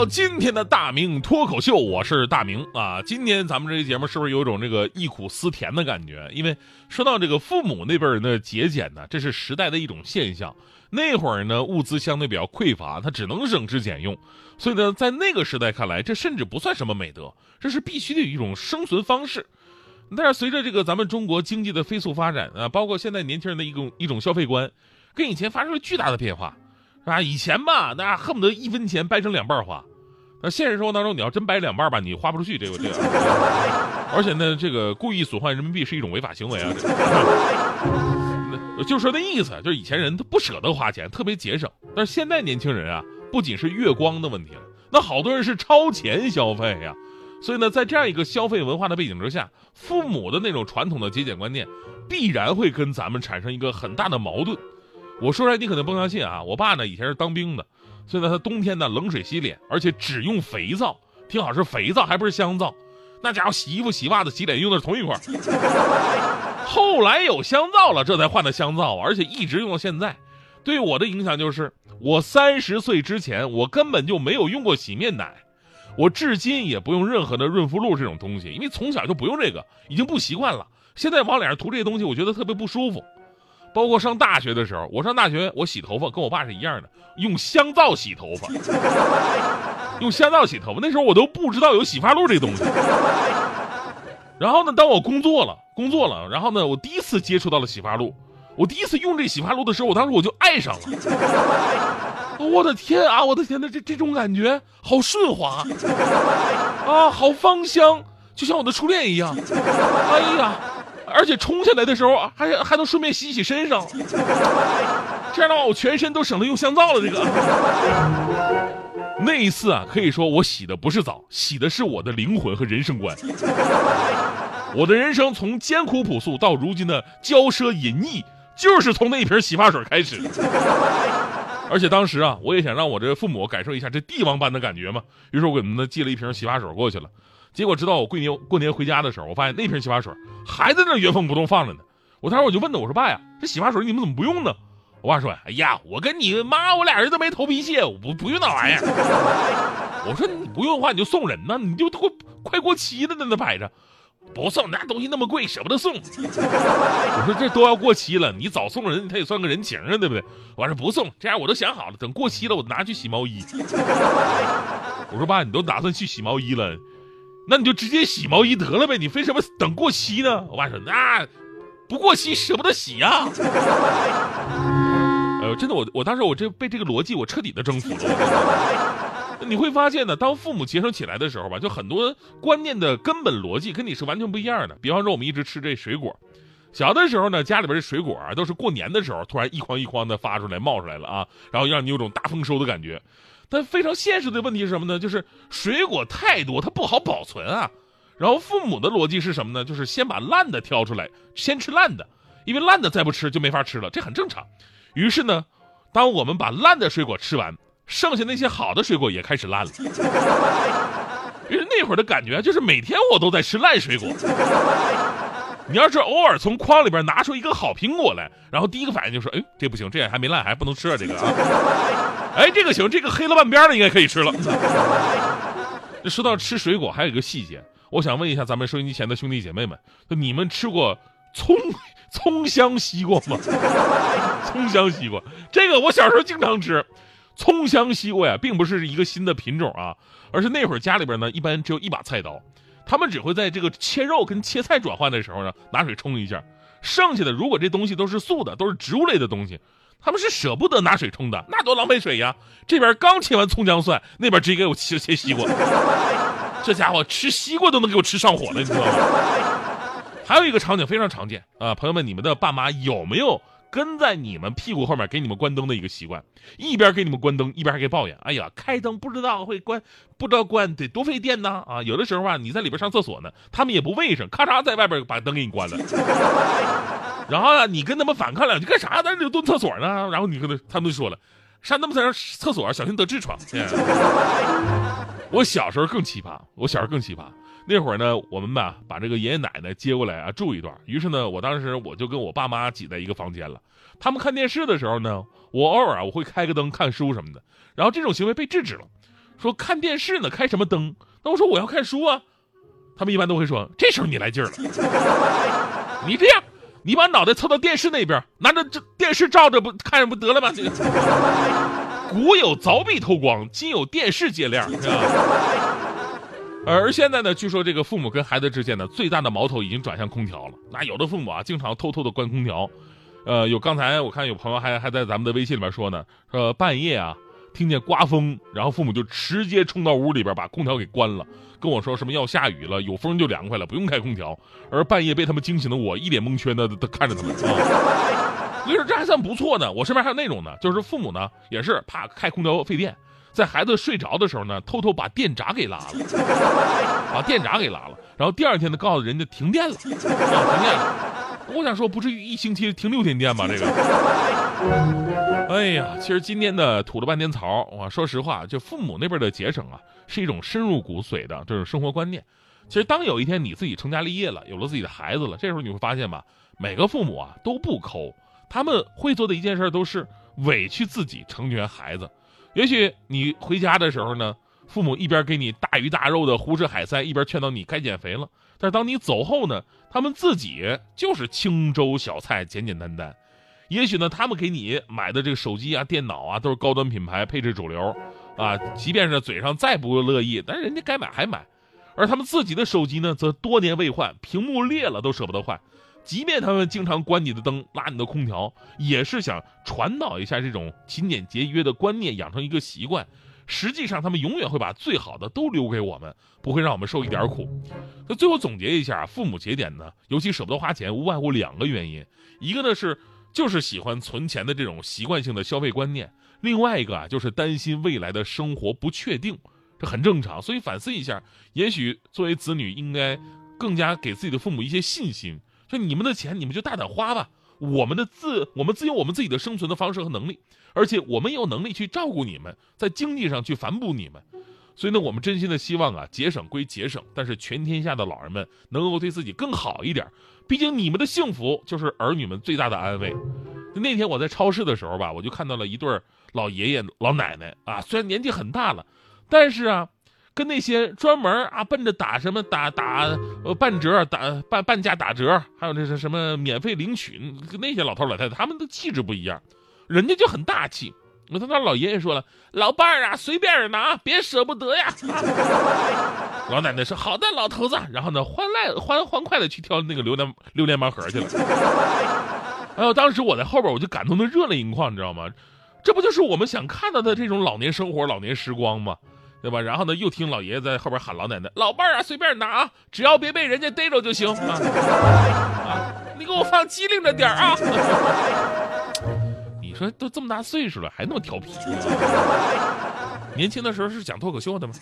到今天的大明脱口秀，我是大明啊。今天咱们这期节目是不是有种这个忆苦思甜的感觉？因为说到这个父母那辈人的节俭呢，这是时代的一种现象。那会儿呢，物资相对比较匮乏，他只能省吃俭用，所以呢，在那个时代看来，这甚至不算什么美德，这是必须的一种生存方式。但是随着这个咱们中国经济的飞速发展啊，包括现在年轻人的一种一种消费观，跟以前发生了巨大的变化。啊，以前吧，那恨不得一分钱掰成两半花。那现实生活当中，你要真掰两半吧，你花不出去，这个这个。而且呢，这个故意损坏人民币是一种违法行为啊。就说那意思，就是以前人他不舍得花钱，特别节省。但是现在年轻人啊，不仅是月光的问题了，那好多人是超前消费呀。所以呢，在这样一个消费文化的背景之下，父母的那种传统的节俭观念，必然会跟咱们产生一个很大的矛盾。我说出来你可能不相信啊！我爸呢以前是当兵的，所以呢他冬天呢冷水洗脸，而且只用肥皂，听好是肥皂，还不是香皂。那家伙洗衣服、洗袜子、洗脸用的是同一块后来有香皂了，这才换的香皂，而且一直用到现在。对我的影响就是，我三十岁之前我根本就没有用过洗面奶，我至今也不用任何的润肤露这种东西，因为从小就不用这个，已经不习惯了。现在往脸上涂这些东西，我觉得特别不舒服。包括上大学的时候，我上大学，我洗头发跟我爸是一样的，用香皂洗头发，用香皂洗头发。那时候我都不知道有洗发露这东西。然后呢，当我工作了，工作了，然后呢，我第一次接触到了洗发露。我第一次用这洗发露的时候，我当时我就爱上了。我的天啊，我的天呐，这这种感觉好顺滑 啊，好芳香，就像我的初恋一样。哎呀！而且冲下来的时候还还能顺便洗洗身上，这样的话我全身都省得用香皂了。这个那一次啊，可以说我洗的不是澡，洗的是我的灵魂和人生观。我的人生从艰苦朴素到如今的骄奢淫逸，就是从那一瓶洗发水开始。而且当时啊，我也想让我这父母感受一下这帝王般的感觉嘛，于是我给他们寄了一瓶洗发水过去了。结果直到我过年过年回家的时候，我发现那瓶洗发水还在那原封不动放着呢。我当时我就问他，我说爸呀，这洗发水你们怎么不用呢？我爸说，哎呀，我跟你妈我俩人都没头皮屑，我不不用那玩意儿。我说你不用的话你就送人呐，你就快快过期了在那摆着，不送那东西那么贵舍不得送。我说这都要过期了，你早送人他也算个人情啊，对不对？我说不送，这样我都想好了，等过期了我拿去洗毛衣。我说爸，你都打算去洗毛衣了？那你就直接洗毛衣得了呗，你非什么等过期呢？我爸说那不过期舍不得洗呀。呃，真的，我我当时我这被这个逻辑我彻底的征服了。你会发现呢，当父母节省起来的时候吧，就很多观念的根本逻辑跟你是完全不一样的。比方说，我们一直吃这水果，小的时候呢，家里边这水果啊都是过年的时候突然一筐一筐的发出来冒出来了啊，然后让你有种大丰收的感觉。但非常现实的问题是什么呢？就是水果太多，它不好保存啊。然后父母的逻辑是什么呢？就是先把烂的挑出来，先吃烂的，因为烂的再不吃就没法吃了，这很正常。于是呢，当我们把烂的水果吃完，剩下那些好的水果也开始烂了。因为那会儿的感觉就是每天我都在吃烂水果。你要是偶尔从筐里边拿出一个好苹果来，然后第一个反应就说：“哎，这不行，这还没烂，还不能吃啊，这个啊。”哎，这个行，这个黑了半边的应该可以吃了。说到吃水果，还有一个细节，我想问一下咱们收音机前的兄弟姐妹们，你们吃过葱葱香西瓜吗？葱香西瓜，这个我小时候经常吃。葱香西瓜呀，并不是一个新的品种啊，而是那会儿家里边呢，一般只有一把菜刀，他们只会在这个切肉跟切菜转换的时候呢，拿水冲一下，剩下的如果这东西都是素的，都是植物类的东西。他们是舍不得拿水冲的，那多浪费水呀！这边刚切完葱姜蒜，那边直接给我切切西瓜，这家伙吃西瓜都能给我吃上火了，你知道吗？还有一个场景非常常见啊，朋友们，你们的爸妈有没有跟在你们屁股后面给你们关灯的一个习惯？一边给你们关灯，一边还给抱怨：“哎呀，开灯不知道会关，不知道关得多费电呢！”啊，有的时候啊，你在里边上厕所呢，他们也不卫生，咔嚓在外边把灯给你关了。然后呢，你跟他们反抗两句干啥？在这蹲厕所呢？然后你跟他，他们就说了，上那么在厕所小心得痔疮。我小时候更奇葩，我小时候更奇葩。那会儿呢，我们吧把这个爷爷奶奶接过来啊住一段。于是呢，我当时我就跟我爸妈挤在一个房间了。他们看电视的时候呢，我偶尔啊我会开个灯看书什么的。然后这种行为被制止了，说看电视呢开什么灯？那我说我要看书啊。他们一般都会说这时候你来劲儿了，你这样，你把脑袋凑到电视那边，拿着这电视照着不看着不得了吗？这 个古有凿壁偷光，今有电视借亮，是吧？而现在呢，据说这个父母跟孩子之间呢，最大的矛头已经转向空调了。那有的父母啊，经常偷偷的关空调。呃，有刚才我看有朋友还还在咱们的微信里面说呢，说半夜啊听见刮风，然后父母就直接冲到屋里边把空调给关了，跟我说什么要下雨了，有风就凉快了，不用开空调。而半夜被他们惊醒的我，一脸蒙圈的的看着他们啊。所以说这还算不错呢。我身边还有那种呢，就是父母呢也是怕开空调费电。在孩子睡着的时候呢，偷偷把电闸给拉了，把电闸给拉了，然后第二天呢，告诉人家停电了，停电了。我想说，不至于一星期停六天电吧？这个，哎呀，其实今天的吐了半天槽，我说实话，就父母那边的节省啊，是一种深入骨髓的这种生活观念。其实，当有一天你自己成家立业了，有了自己的孩子了，这时候你会发现吧，每个父母啊都不抠，他们会做的一件事都是委屈自己成全孩子。也许你回家的时候呢，父母一边给你大鱼大肉的胡吃海塞，一边劝导你该减肥了。但是当你走后呢，他们自己就是清粥小菜，简简单单。也许呢，他们给你买的这个手机啊、电脑啊，都是高端品牌，配置主流，啊，即便是嘴上再不乐意，但是人家该买还买。而他们自己的手机呢，则多年未换，屏幕裂了都舍不得换。即便他们经常关你的灯、拉你的空调，也是想传导一下这种勤俭节约的观念，养成一个习惯。实际上，他们永远会把最好的都留给我们，不会让我们受一点苦。那最后总结一下，父母节俭呢，尤其舍不得花钱，无外乎两个原因：一个呢是就是喜欢存钱的这种习惯性的消费观念；另外一个啊就是担心未来的生活不确定，这很正常。所以反思一下，也许作为子女，应该更加给自己的父母一些信心。说你们的钱，你们就大胆花吧。我们的自，我们自有我们自己的生存的方式和能力，而且我们有能力去照顾你们，在经济上去反哺你们。所以呢，我们真心的希望啊，节省归节省，但是全天下的老人们能够对自己更好一点。毕竟你们的幸福就是儿女们最大的安慰。那天我在超市的时候吧，我就看到了一对老爷爷老奶奶啊，虽然年纪很大了，但是啊。跟那些专门啊奔着打什么打打呃半折打半半价打折，还有那是什么免费领取，那些老头老太太他们的气质不一样，人家就很大气。我他那老爷爷说了，老伴儿啊随便拿，别舍不得呀。老奶奶说好的，老头子。然后呢欢来欢欢快的去挑那个榴莲榴莲盲盒去了。哎呦，当时我在后边我就感动的热泪盈眶，你知道吗？这不就是我们想看到的这种老年生活、老年时光吗？对吧？然后呢，又听老爷爷在后边喊老奶奶：“老伴儿啊，随便拿啊，只要别被人家逮着就行啊！啊，你给我放机灵着点啊！你说都这么大岁数了，还那么调皮？年轻的时候是讲脱口秀的吗？”